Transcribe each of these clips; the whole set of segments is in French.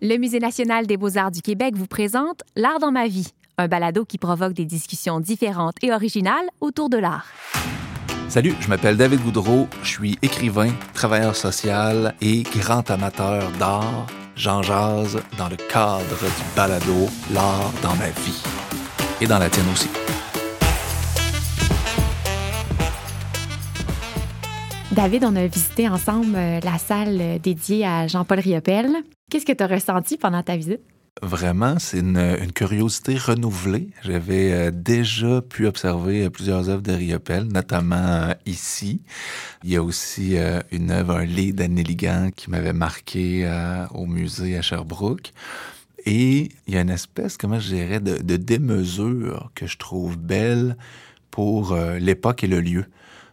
Le Musée national des beaux-arts du Québec vous présente L'art dans ma vie, un balado qui provoque des discussions différentes et originales autour de l'art. Salut, je m'appelle David Goudreau, je suis écrivain, travailleur social et grand amateur d'art. J'en jase dans le cadre du balado L'art dans ma vie et dans la tienne aussi. David, on a visité ensemble euh, la salle dédiée à Jean-Paul Riopel. Qu'est-ce que tu as ressenti pendant ta visite? Vraiment, c'est une, curiosité renouvelée. J'avais euh, déjà pu observer euh, plusieurs œuvres de Riopel, notamment ici. Il y a aussi une œuvre, un lit d'Anne qui m'avait marqué au musée à Sherbrooke. Et il y a une espèce, comment je dirais, de, de démesure que je trouve belle pour l'époque et le lieu.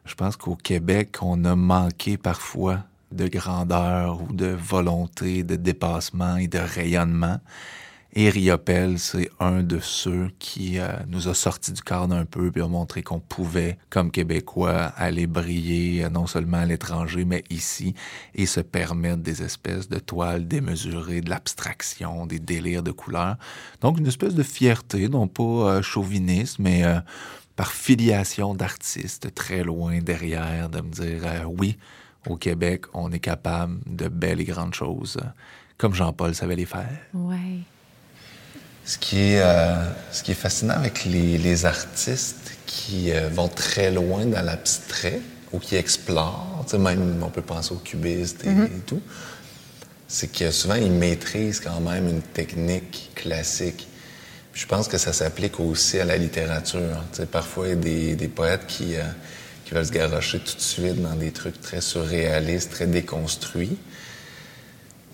Je pense qu'au Québec, on a manqué parfois de grandeur ou de volonté, de dépassement et de rayonnement. Et Riopel, c'est un de ceux qui euh, nous a sorti du cadre un peu et a montré qu'on pouvait, comme Québécois, aller briller euh, non seulement à l'étranger, mais ici, et se permettre des espèces de toiles démesurées, de l'abstraction, des délires de couleurs. Donc, une espèce de fierté, non pas euh, chauviniste, mais par filiation d'artistes très loin derrière, de me dire euh, oui, au Québec, on est capable de belles et grandes choses, comme Jean-Paul savait les faire. Ouais. Ce qui est, euh, ce qui est fascinant avec les, artistes qui euh, vont très loin dans l'abstrait ou qui explorent, même on peut penser aux cubistes et, mm-hmm. et tout, c'est que souvent ils maîtrisent quand même une technique classique je pense que ça s'applique aussi à la littérature. parfois, il y a des, poètes qui, euh, qui veulent se garrocher tout de suite dans des trucs très surréalistes, très déconstruits.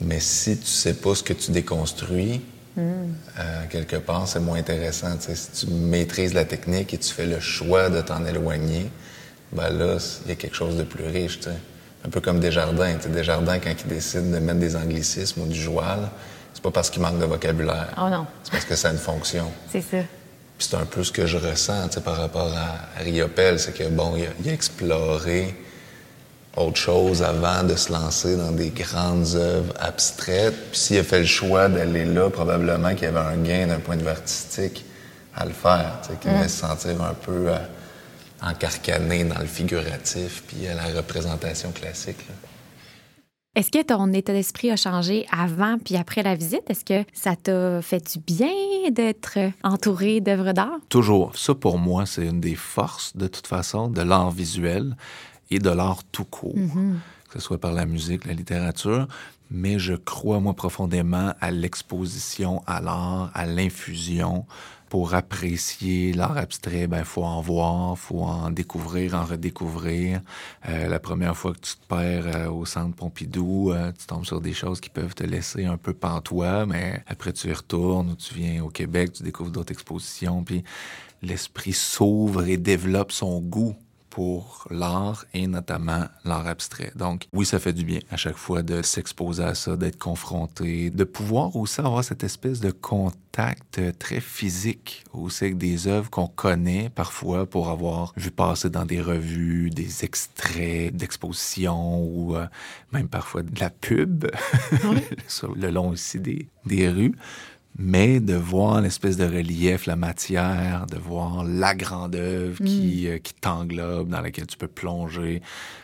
Mais si tu sais pas ce que tu déconstruis, euh, quelque part, c'est moins intéressant. si tu maîtrises la technique et tu fais le choix de t'en éloigner, ben là, il y a quelque chose de plus riche. Un peu comme Desjardins. Desjardins, quand il décide de mettre des anglicismes ou du joual, c'est pas parce qu'il manque de vocabulaire. Oh non. C'est parce que ça a une fonction. C'est ça. Puis c'est un peu ce que je ressens par rapport à, Riopel, c'est que bon, il a, exploré autre chose avant de se lancer dans des grandes œuvres abstraites. Puis s'il a fait le choix d'aller là, probablement qu'il y avait un gain d'un point de vue artistique à le faire, qu'il mm. se sentir un peu euh, encarcané dans le figuratif puis à la représentation classique. Est-ce que ton état d'esprit a changé avant puis après la visite? Est-ce que ça t'a fait du bien? D'être entouré d'œuvres d'art? Toujours. Ça, pour moi, c'est une des forces, de toute façon, de l'art visuel et de l'art tout court. Mm-hmm. Que ce soit par la musique, la littérature. Mais je crois, moi, profondément à l'exposition à l'art, à l'infusion, pour apprécier l'art abstrait, ben faut en voir, faut en découvrir, en redécouvrir. Euh, la première fois que tu te perds euh, au centre Pompidou, euh, tu tombes sur des choses qui peuvent te laisser un peu pantois, mais après tu y retournes ou tu viens au Québec, tu découvres d'autres expositions, puis l'esprit s'ouvre et développe son goût pour l'art et notamment l'art abstrait. Donc oui, ça fait du bien à chaque fois de s'exposer à ça, d'être confronté, de pouvoir aussi avoir cette espèce de contact très physique aussi avec des œuvres qu'on connaît parfois pour avoir vu passer dans des revues, des extraits d'expositions ou euh, même parfois de la pub sur le long aussi des, des rues mais de voir l'espèce de relief, la matière, de voir la grande œuvre qui, mm. euh, qui t'englobe, dans laquelle tu peux plonger.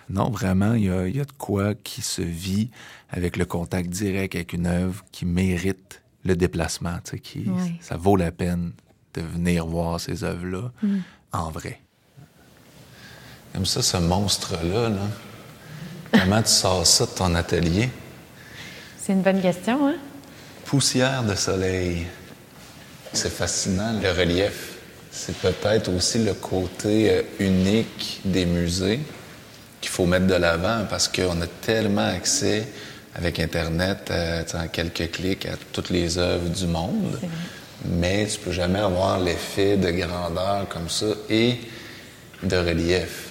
Non, vraiment, il y a, y a, de quoi qui se vit avec le contact direct avec une œuvre qui mérite le déplacement, tu sais, qui, ça vaut la peine de venir voir ces œuvres-là mm. en vrai. Comme ça, ce monstre-là, là, comment tu sors ça de ton atelier? C'est une bonne question, hein? Poussière de soleil. C'est fascinant, le relief. C'est peut-être aussi le côté euh, unique des musées qu'il faut mettre de l'avant parce qu'on a tellement accès avec Internet, euh, en quelques clics, à toutes les œuvres du monde. Mais tu peux jamais avoir l'effet de grandeur comme ça et de relief.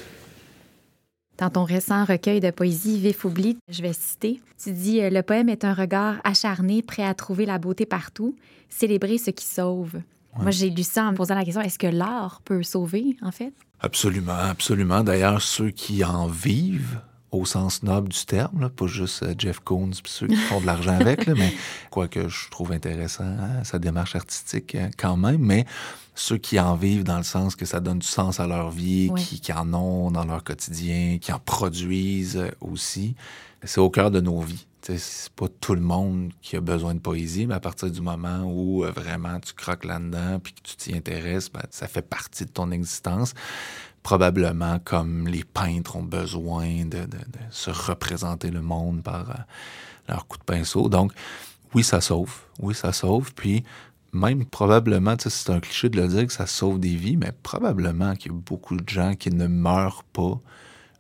Dans ton récent recueil de poésie Vif oubli, je vais citer, tu dis euh, Le poème est un regard acharné, prêt à trouver la beauté partout, célébrer ce qui sauve. Moi, j'ai lu ça en me posant la question est-ce que l'art peut sauver, en fait? Absolument, absolument. D'ailleurs, ceux qui en vivent au sens noble du terme, pas juste euh, Jeff Koons et ceux qui font de l'argent avec, mais quoi que je trouve intéressant, hein, sa démarche artistique euh, quand même, mais ceux qui en vivent dans le sens que ça donne du sens à leur vie, qui, qui, en ont dans leur quotidien, qui en produisent euh, aussi, c'est au cœur de nos vies. C'est pas tout le monde qui a besoin de poésie, mais à partir du moment où vraiment tu croques là-dedans puis que tu t'y intéresses, ben, ça fait partie de ton existence probablement comme les peintres ont besoin de, se représenter le monde par euh, leur coup de pinceau. Donc, oui, ça sauve. Oui, ça sauve. Puis, même probablement, c'est un cliché de le dire que ça sauve des vies, mais probablement qu'il y a beaucoup de gens qui ne meurent pas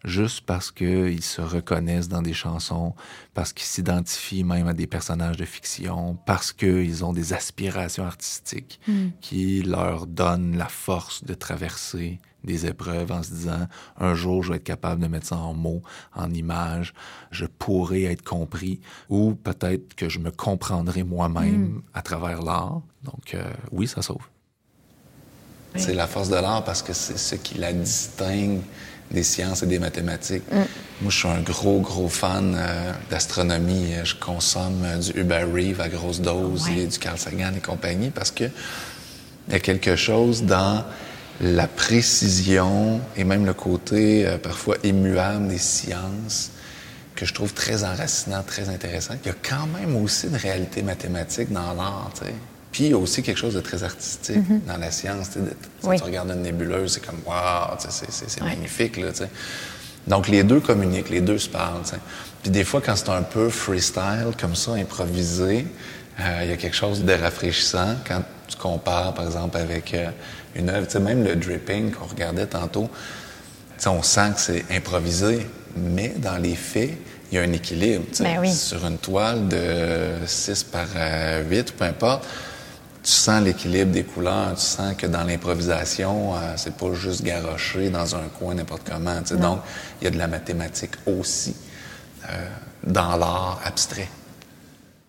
juste parce qu'ils se reconnaissent dans des chansons, parce qu'ils s'identifient même à des personnages de fiction, parce qu'ils ont des aspirations artistiques hmm. qui leur donnent la force de traverser des épreuves en se disant un jour je vais être capable de mettre ça en mots, en images, je pourrai être compris ou peut-être que je me comprendrai moi-même hmm. à travers l'art. Donc euh, oui, ça sauve. C'est la force de l'art parce que c'est ce qui la distingue des sciences et des mathématiques. Mm. Moi, je suis un gros, gros fan euh, d'astronomie. Je consomme euh, du Uber Reeve à grosse dose et du Carl Sagan et compagnie parce que il y a quelque chose dans la précision et même le côté euh, parfois immuable des sciences que je trouve très enracinant, très intéressant. Il y a quand même aussi une réalité mathématique dans l'art, tu sais. Puis il y a aussi quelque chose de très artistique mhm. dans la science. Quand tu regardes une nébuleuse, c'est comme waouh, c'est magnifique. Là, Donc les deux communiquent, les deux se parlent. Puis des fois, quand c'est un peu freestyle, comme ça, improvisé, euh, il y a quelque chose de rafraîchissant quand tu compares, par exemple, avec euh, une œuvre. Même le dripping qu'on regardait tantôt, on sent que c'est improvisé, mais dans les faits, il y a un équilibre. Ben Sur une toile de 6 par 8, euh, peu importe, tu sens l'équilibre des couleurs, tu sens que dans l'improvisation, euh, c'est pas juste garoché dans un coin n'importe comment. Donc, il y a de la mathématique aussi euh, dans l'art abstrait.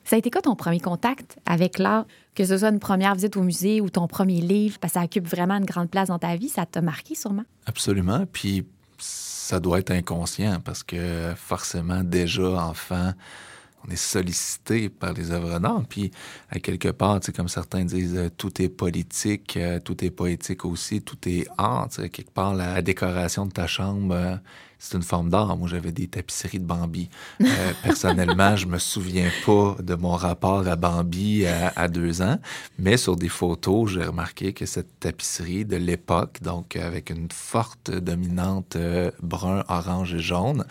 Ça a été quoi ton premier contact avec l'art? Que ce soit une première visite au musée ou ton premier livre, parce que ça occupe vraiment une grande place dans ta vie, ça t'a marqué sûrement? Absolument. Puis ça doit être inconscient parce que forcément, déjà enfant, on est sollicité par les œuvres d'art. Puis, à quelque part, comme certains disent, euh, tout est politique, euh, tout est poétique aussi, tout est art. Quelque part, la décoration de ta chambre euh, c'est une forme d'art. Moi, j'avais des tapisseries de Bambi. Euh, personnellement, je me souviens pas de mon rapport à Bambi à, deux ans, mais sur des photos, j'ai remarqué que cette tapisserie de l'époque, donc avec une forte dominante euh, brun, orange et jaune,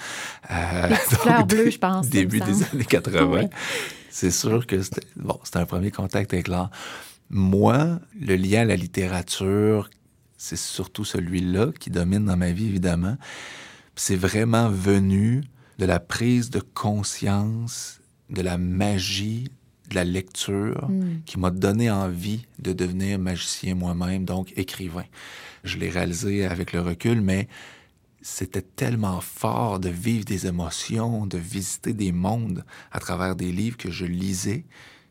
euh, bleues, je pense. Début des années 80. C'est sûr que c'était bon, c'était un premier contact avec l'art. Moi, le lien à la littérature, c'est surtout celui-là qui domine dans ma vie, évidemment c'est vraiment venu de la prise de conscience de la magie de la lecture hmm. qui m'a donné envie de devenir magicien moi-même, donc écrivain. Je l'ai réalisé avec le recul, mais c'était tellement fort de vivre des émotions, de visiter des mondes à travers des livres que je lisais,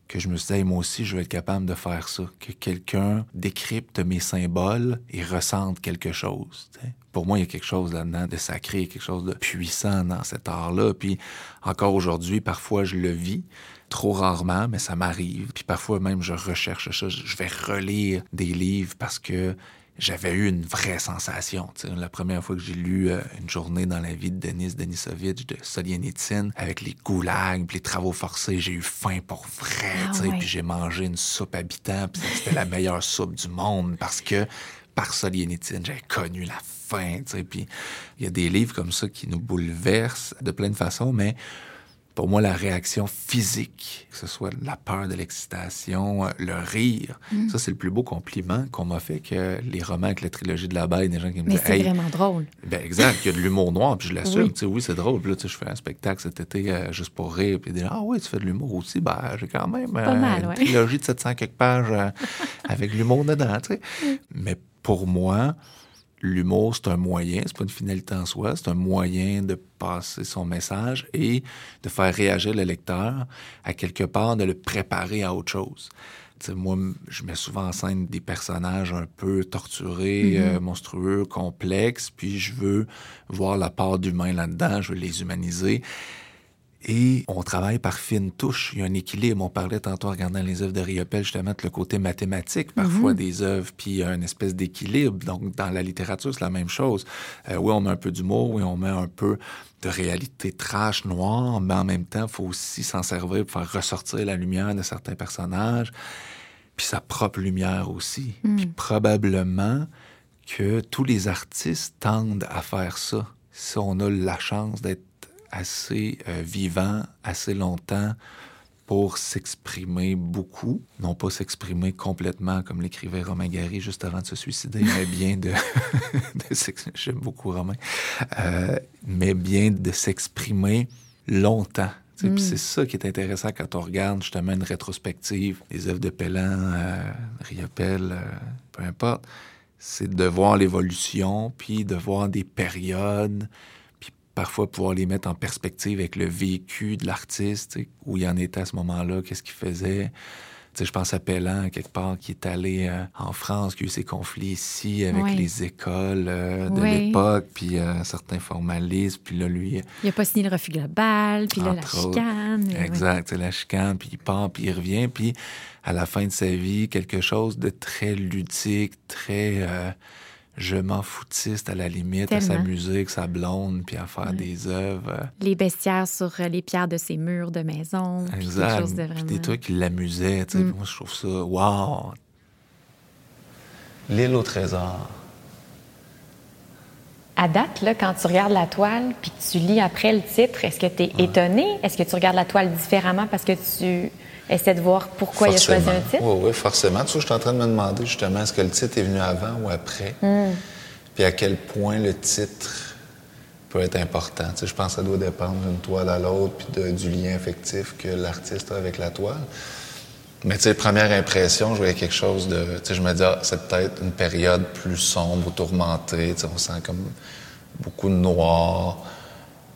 que je me suis dit, moi aussi, je vais être capable de faire ça, que quelqu'un décrypte mes symboles et ressente quelque chose. Pour moi, il y a quelque chose là-dedans de sacré, quelque chose de puissant dans cet art-là. Puis encore aujourd'hui, parfois, je le vis. Trop rarement, mais ça m'arrive. Puis parfois même, je recherche ça. Je vais relire des livres parce que j'avais eu une vraie sensation. La première fois que j'ai lu euh, Une journée dans la vie de Denis Denisovitch de Solzhenitsyn, avec les goulags, les travaux forcés, j'ai eu faim pour vrai. Ah puis j'ai mangé une soupe habitant, puis c'était la meilleure soupe du monde parce que par Solzhenitsyn, j'ai connu la faim. Puis il y a des livres comme ça qui nous bouleversent de plein de façons, mais pour moi, la réaction physique, que ce soit la peur de l'excitation, euh, le rire, mm. ça, c'est le plus beau compliment qu'on m'a fait que les romans avec la trilogie de la baie, des gens qui me disent. Mais c'est vraiment drôle. Ben, exact, il y a de l'humour noir, puis je l'assume. Oui, oui c'est drôle. Puis là, je fais un spectacle cet été euh, juste pour rire, puis dire Ah oui, tu fais de l'humour aussi. Ben, j'ai quand même euh, mal, une trilogie de 700 quelques pages avec l'humour dedans. sais. Mm. Mais pour moi, l'humour, c'est un moyen, c'est pas une finalité en soi, c'est un moyen de passer son message et de faire réagir le lecteur à quelque part, de le préparer à autre chose. moi, je mets souvent en scène des personnages un peu torturés, mm-hmm. euh, monstrueux, complexes, puis je veux voir la part d'humain là-dedans, je veux les humaniser. Et on travaille par fine touche. Il y a un équilibre. On parlait tantôt en regardant les œuvres de Riopel, justement, de le côté mathématique, parfois, mm-hmm. des œuvres, puis il y a une espèce d'équilibre. Donc, dans la littérature, c'est la même chose. Euh, oui, on met un peu d'humour, oui, on met un peu de réalité trash, noire, mais en même temps, il faut aussi s'en servir pour faire ressortir la lumière de certains personnages puis sa propre lumière aussi. Hmm. Puis probablement que tous les artistes tendent à faire ça. Si on a la chance d'être assez euh, vivant assez longtemps pour s'exprimer beaucoup, non pas s'exprimer complètement comme l'écrivait Romain Gary juste avant de se suicider, mais bien de, j'aime beaucoup Romain, euh, mais bien de s'exprimer longtemps puis mm. c'est ça qui est intéressant quand on regarde justement une rétrospective, les œuvres de Pellan, euh, Riopel, euh, peu importe, c'est de voir l'évolution, puis de voir des périodes, parfois pouvoir les mettre en perspective avec le vécu de l'artiste, où il en était à ce moment-là, qu'est-ce qu'il faisait. Je pense à Pellan, quelque part, qui est allé euh, en France, qui a eu ses conflits ici avec les écoles euh, de l'époque, puis euh, certains formalistes, puis là, lui... Il n'a pas signé le refus global, puis là, la chicane. Exact, c'est la chicane, puis il part, puis il revient, puis à la fin de sa vie, quelque chose de très ludique, très je m'en foutiste à la limite, à s'amuser avec sa blonde, puis à faire des œuvres. Les bestiaires sur euh, les pierres de ses murs de maison. Exact. Puis, de vraiment... des trucs qui l'amusaient. Mm. Moi, je trouve ça, wow! L'île au trésor. À date, là, quand tu regardes la toile, puis que tu lis après le titre, est-ce que tu es étonné? Est-ce que tu regardes la toile différemment parce que tu essaie de voir pourquoi il a choisi un titre? Oui, oui, forcément. Je suis en train de me demander justement, est-ce que le titre est venu avant ou après? Hmm. Puis à quel point le titre peut être important? Tu sais, je pense que ça doit dépendre d'une toile à l'autre, puis du lien affectif que l'artiste a avec la toile. Mais tu sais, première impression, je voyais quelque chose de... Tu sais, je me dis, ah, c'est peut-être une période plus sombre ou tourmentée. Tu sais, on sent comme beaucoup de noir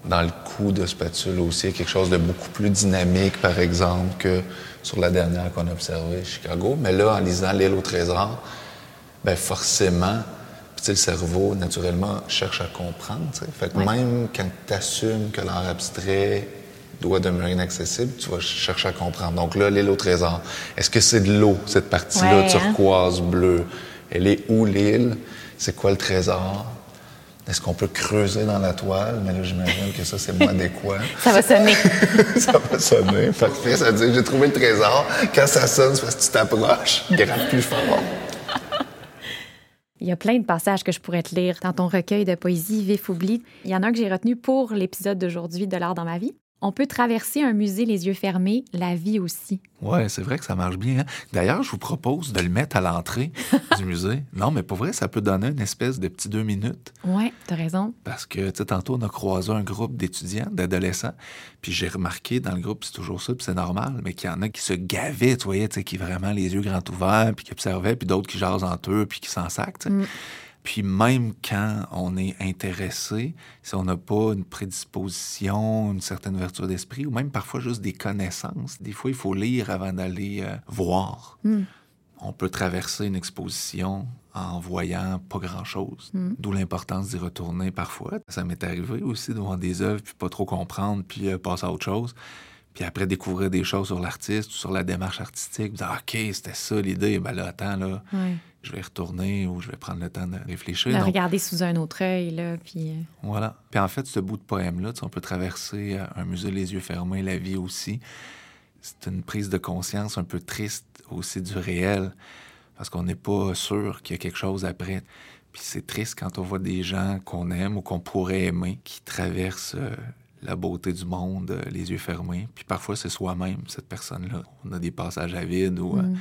dans le coup de spatule aussi, quelque chose de beaucoup plus dynamique, par exemple, que sur la dernière qu'on a observée, Chicago. Mais là, en lisant L'île au trésor, ben forcément, le cerveau, naturellement, cherche à comprendre. Fait que même quand tu assumes que l'art abstrait doit demeurer inaccessible, tu vas chercher à comprendre. Donc là, l'île au trésor, est-ce que c'est de l'eau, cette partie-là, hein? turquoise, bleue? Elle est où l'île? C'est quoi le trésor? Est-ce qu'on peut creuser dans la toile? Mais là, j'imagine que ça, c'est moins adéquat. ça va sonner. ça va sonner. Parfait. Ça veut dire j'ai trouvé le trésor. Quand ça sonne, c'est parce que tu t'approches. Grave plus fort. Il y a plein de passages que je pourrais te lire dans ton recueil de poésie Vif Oubli. Il y en a un que j'ai retenu pour l'épisode d'aujourd'hui de l'art dans ma vie. On peut traverser un musée les yeux fermés, la vie aussi. Ouais, c'est vrai que ça marche bien. Hein. D'ailleurs, je vous propose de le mettre à l'entrée du musée. Non, mais pour vrai, ça peut donner une espèce de petit deux minutes. Ouais, t'as raison. Parce que, tu sais, tantôt, on a croisé un groupe d'étudiants, d'adolescents, puis j'ai remarqué dans le groupe, c'est toujours ça, puis c'est normal, mais qu'il y en a qui se gavaient, tu voyais, tu sais, qui vraiment les yeux grands ouverts, puis qui observaient, puis d'autres qui jasent entre eux, puis qui s'en sacent, mm. Puis même quand on est intéressé, si on n'a pas une prédisposition, une certaine ouverture d'esprit, ou même parfois juste des connaissances, des fois il faut lire avant d'aller euh, voir. Hmm. On peut traverser une exposition en voyant pas grand-chose, hmm. d'où l'importance d'y retourner parfois. Ça m'est arrivé aussi de voir des œuvres puis pas trop comprendre puis euh, passer à autre chose. Puis après, découvrir des choses sur l'artiste ou sur la démarche artistique. Dire, OK, c'était ça l'idée. Ben là, attends, là, je vais retourner ou je vais prendre le temps de réfléchir. De regarder sous un autre œil, là, puis... Euh, voilà. Puis en fait, ce bout de poème-là, on peut traverser euh, un musée les yeux fermés, la vie aussi. C'est une prise de conscience un peu triste aussi du réel, parce qu'on n'est pas sûr qu'il y a quelque chose après. Puis c'est triste quand on voit des gens qu'on aime ou qu'on pourrait aimer qui traversent euh, la beauté du monde, les yeux fermés. Puis parfois, c'est soi-même, cette personne-là. On a des passages à vide ou... Mm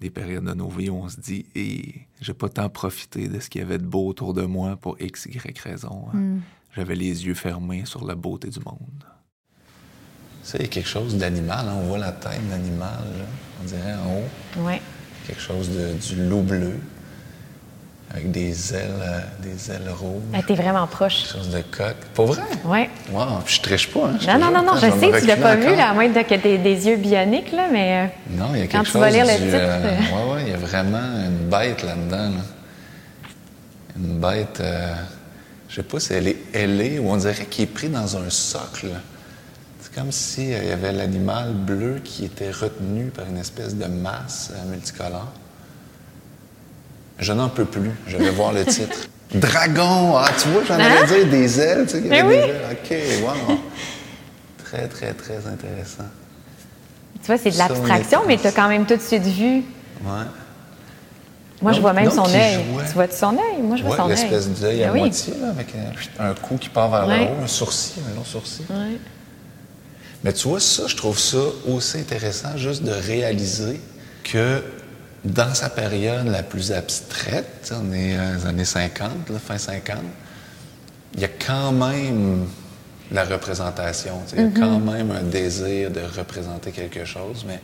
des périodes de nos vies où on se dit et j'ai pas tant profité de ce qu'il y avait de beau autour de moi pour X, Y raison. Hein. Hmm. J'avais les yeux fermés sur la beauté du monde. C'est quelque chose d'animal, hein. on voit la tête d'animal, on dirait en haut. Ouais. Quelque chose de, du loup bleu. Avec des ailes, euh, des ailes rouges. Ah, T'es vraiment proche. Quelque chose de coq. Pour vrai? Oui. Wow, puis je triche pas, hein? je Non, non, non, non, je sais, me tu l'as pas vu, là, à moins de que t'aies des yeux bioniques, là, mais. euh, Non, il y a quelque Quand tu chose vas lire le du, titre, euh, euh. ouais, ouais, il y a vraiment une bête là-dedans. là. Une bête, euh, je sais pas si elle est ailée ou on dirait qu'il est pris dans un socle. C'est comme si euh, il y avait l'animal bleu qui était retenu par une espèce de masse multicolore. Je n'en peux plus. Je vais voir le titre. Dragon! Ah, tu vois, j'en Hein? allais dire des ailes. Tu sais, Mais avait oui. des ailes. OK, wow. Très, très, très intéressant. Tu vois, c'est de l'abstraction, mais tu as quand même tout de suite vu. Ouais. Moi, je vois même son il œil. Tu vois son œil? Moi, je vois Ouais, son œil. l'espèce d'œil à Ben oui. moitié, là, avec un, un cou qui part vers Ouais. le haut, un sourcil, un long sourcil. Ouais. Mais tu vois, ça, je trouve ça aussi intéressant, juste de réaliser que dans sa période la plus abstraite, on est euh, dans les années 50, là, fin 50, il y a quand même la représentation. Il y a quand même un désir de représenter quelque chose, mais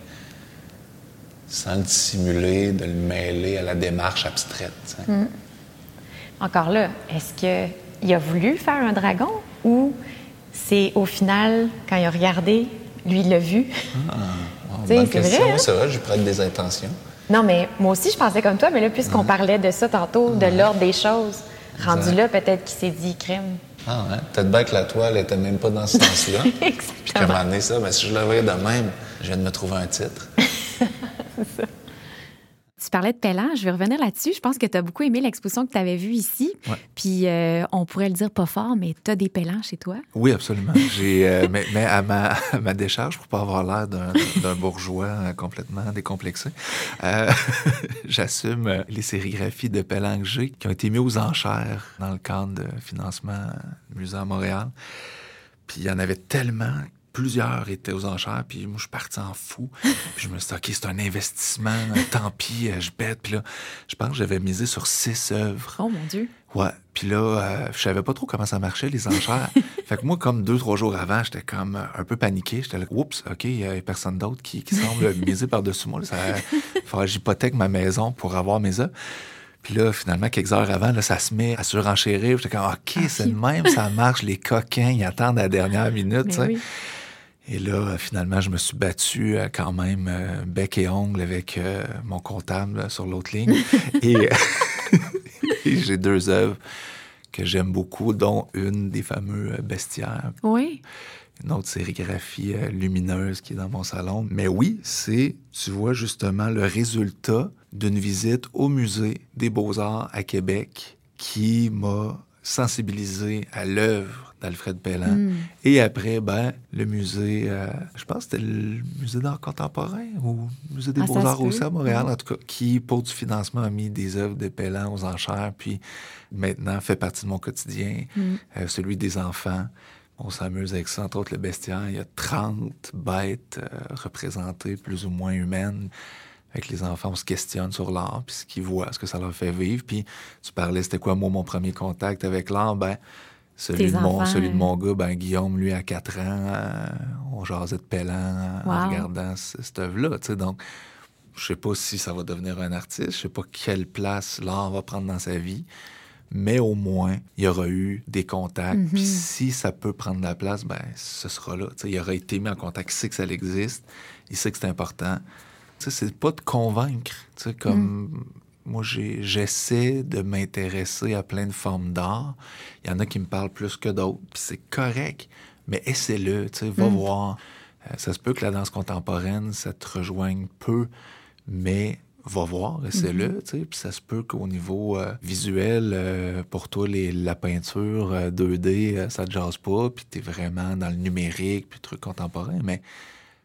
sans le dissimuler, de le mêler à la démarche abstraite. tu sais. Encore là, est-ce qu'il a voulu faire un dragon ou c'est au final, quand il a regardé, lui, il l'a vu? Ah, bonne c'est question. vrai, hein? Vrai, je prête des intentions. Non, mais moi aussi, je pensais comme toi, mais là, puisqu'on parlait de ça tantôt, de l'ordre des choses, rendu là, peut-être qu'il s'est dit crème. Ah, ouais? Peut-être bien que la toile était même pas dans ce sens-là. Puis qu'à un moment donné, ça, ben, si je l'avais de même, je viens de me trouver un titre. Tu parlais de Pellan, je vais revenir là-dessus. Je pense que tu as beaucoup aimé l'exposition que tu avais vue ici. Ouais. Puis euh, on pourrait le dire pas fort, mais tu as des Pellans chez toi? Oui, absolument. J'ai, euh, mais, mais à, ma, à ma décharge, pour pas avoir l'air d'un, bourgeois euh, complètement décomplexé, euh, j'assume les sérigraphies de Pellan que j'ai qui ont été mises aux enchères dans le cadre de financement du musée à Montréal. Puis il y en avait tellement, plusieurs étaient aux enchères, puis moi, je suis parti en fou. Puis je me suis dit, OK, c'est un investissement, tant pis, euh, je bête. Puis là, je pense que j'avais misé sur six œuvres. Oh mon Dieu. Ouais. Puis là, euh, je savais pas trop comment ça marchait, les enchères. fait que moi, comme deux, trois jours avant, j'étais comme euh, un peu paniqué. J'étais là, oups, OK, il y a personne d'autre qui, qui semble miser par-dessus moi. Ça, faudrait que j'hypothèque ma maison pour avoir mes œuvres. Puis là, finalement, quelques heures avant, là, ça se met à surenchérir. J'étais comme, OK, c'est le même, ça marche. Les coquins, ils attendent à la dernière minute. Tu sais. oui. Et là, euh, finalement, je me suis battu euh, quand même euh, bec et ongle avec mon comptable sur l'autre ligne. et et j'ai deux œuvres que j'aime beaucoup, dont une des fameux bestiaires, Oui. une autre sérigraphie lumineuse qui est dans mon salon. Mais oui, c'est, tu vois, justement le résultat d'une visite au musée des beaux-arts à Québec qui m'a sensibilisé à l'œuvre d'Alfred Pellan. Mm. Et après, ben, le musée, euh, je pense que c'était le musée d'art contemporain ou le musée des Ah, beaux-arts aussi à Montréal, Mm. en tout cas, qui, pour du financement, a mis des œuvres de Pellan aux enchères, puis maintenant fait partie de mon quotidien, Mm. euh, celui des enfants. On s'amuse avec ça, entre autres le bestiaire. Il y a 30 bêtes euh, représentées, plus ou moins humaines. Avec les enfants, on se questionne sur l'art, puis ce qu'ils voient, ce que ça leur fait vivre. Puis tu parlais, c'était quoi, moi, mon premier contact avec l'art? Ben, celui Tes de, mon, enfants, celui de euh. mon gars, ben, Guillaume, lui, à 4 ans, euh, on jasait de Pellan en Wow. regardant c- cette œuvre-là. Donc, je sais pas si ça va devenir un artiste, je sais pas quelle place l'art va prendre dans sa vie, mais au moins, il y aura eu des contacts. Mhm. Puis si ça peut prendre la place, ben ce sera là. Il aura été mis en contact, il sait que ça existe, il sait que c'est important. C'est pas de convaincre. Tu sais, comme moi, j'ai- j'essaie de m'intéresser à plein de formes d'art. Il y en a qui me parlent plus que d'autres, c'est correct. Mais essaie-le, tu sais, va voir. Euh, ça se peut que la danse contemporaine, ça te rejoigne peu, mais va voir, essaie-le, tu sais. Puis ça se peut qu'au niveau euh, visuel, euh, pour toi, les, la peinture euh, 2D, euh, ça te jase pas, puis t'es vraiment dans le numérique, puis truc contemporain, mais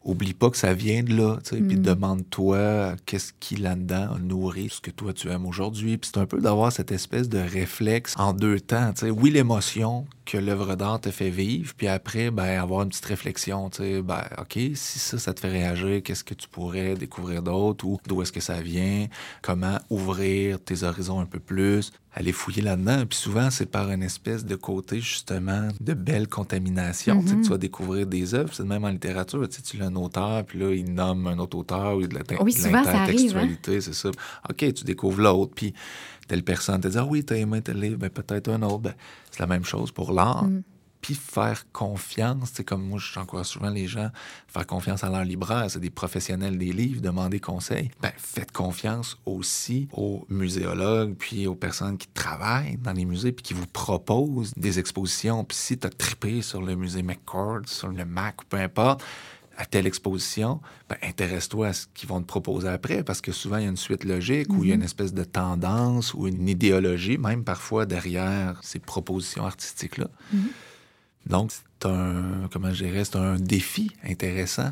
oublie pas que ça vient de là, tu sais, puis demande-toi euh, qu'est-ce qui là-dedans a nourri ce que toi tu aimes aujourd'hui. Puis c'est un peu d'avoir cette espèce de réflexe en deux temps, tu sais. Oui, l'émotion que l'œuvre d'art te fait vivre, puis après, ben, avoir une petite réflexion, tu sais, ben, OK, si ça, ça te fait réagir, qu'est-ce que tu pourrais découvrir d'autre ou d'où est-ce que ça vient, comment ouvrir tes horizons un peu plus aller fouiller là-dedans. Puis souvent, c'est par une espèce de côté, justement, de belle contamination. Tu Mm-hmm. vas découvrir des œuvres. C'est même en littérature. Tu sais, tu as un auteur, puis là, il nomme un autre auteur ou de la Oui, souvent, ça arrive, hein. l'intertextualité, c'est ça. OK, tu découvres l'autre, puis telle personne te dit Ah oui, t'as aimé tel livre, ben, peut-être un autre. Ben, c'est la même chose pour l'art. Mm. Puis faire confiance, c'est comme moi, j'encourage souvent les gens à faire confiance à leur libraire. C'est des professionnels des livres, demander conseil. Ben, faites confiance aussi aux muséologues, puis aux personnes qui travaillent dans les musées, puis qui vous proposent des expositions. Puis si tu as trippé sur le musée McCord, sur le MAC, ou peu importe, à telle exposition, ben, intéresse-toi à ce qu'ils vont te proposer après, parce que souvent, il y a une suite logique ou il y a une espèce de tendance ou une idéologie, même parfois derrière ces propositions artistiques-là. Donc, c'est un, comment je dirais, c'est un défi intéressant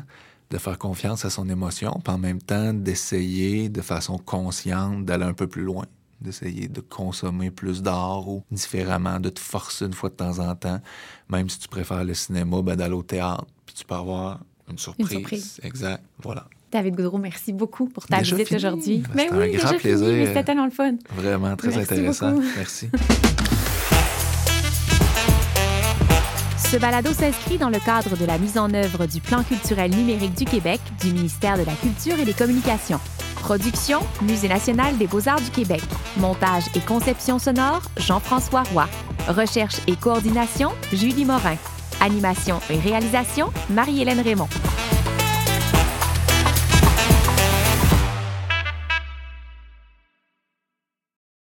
de faire confiance à son émotion, puis en même temps d'essayer de façon consciente d'aller un peu plus loin, d'essayer de consommer plus d'art ou différemment, de te forcer une fois de temps en temps, même si tu préfères le cinéma, ben, d'aller au théâtre, puis tu peux avoir une surprise. surprise. Exact, voilà. David Goudreau, merci beaucoup pour ta Déjà visite aujourd'hui. Ben, c'était oui, un grand fini, plaisir. mais c'était tellement le fun. Vraiment très Merci intéressant. beaucoup. Merci. Ce balado s'inscrit dans le cadre de la mise en œuvre du Plan culturel numérique du Québec du ministère de la Culture et des Communications. Production, Musée national des beaux-arts du Québec. Montage et conception sonore, Jean-François Roy. Recherche et coordination, Julie Morin. Animation et réalisation, Marie-Hélène Raymond.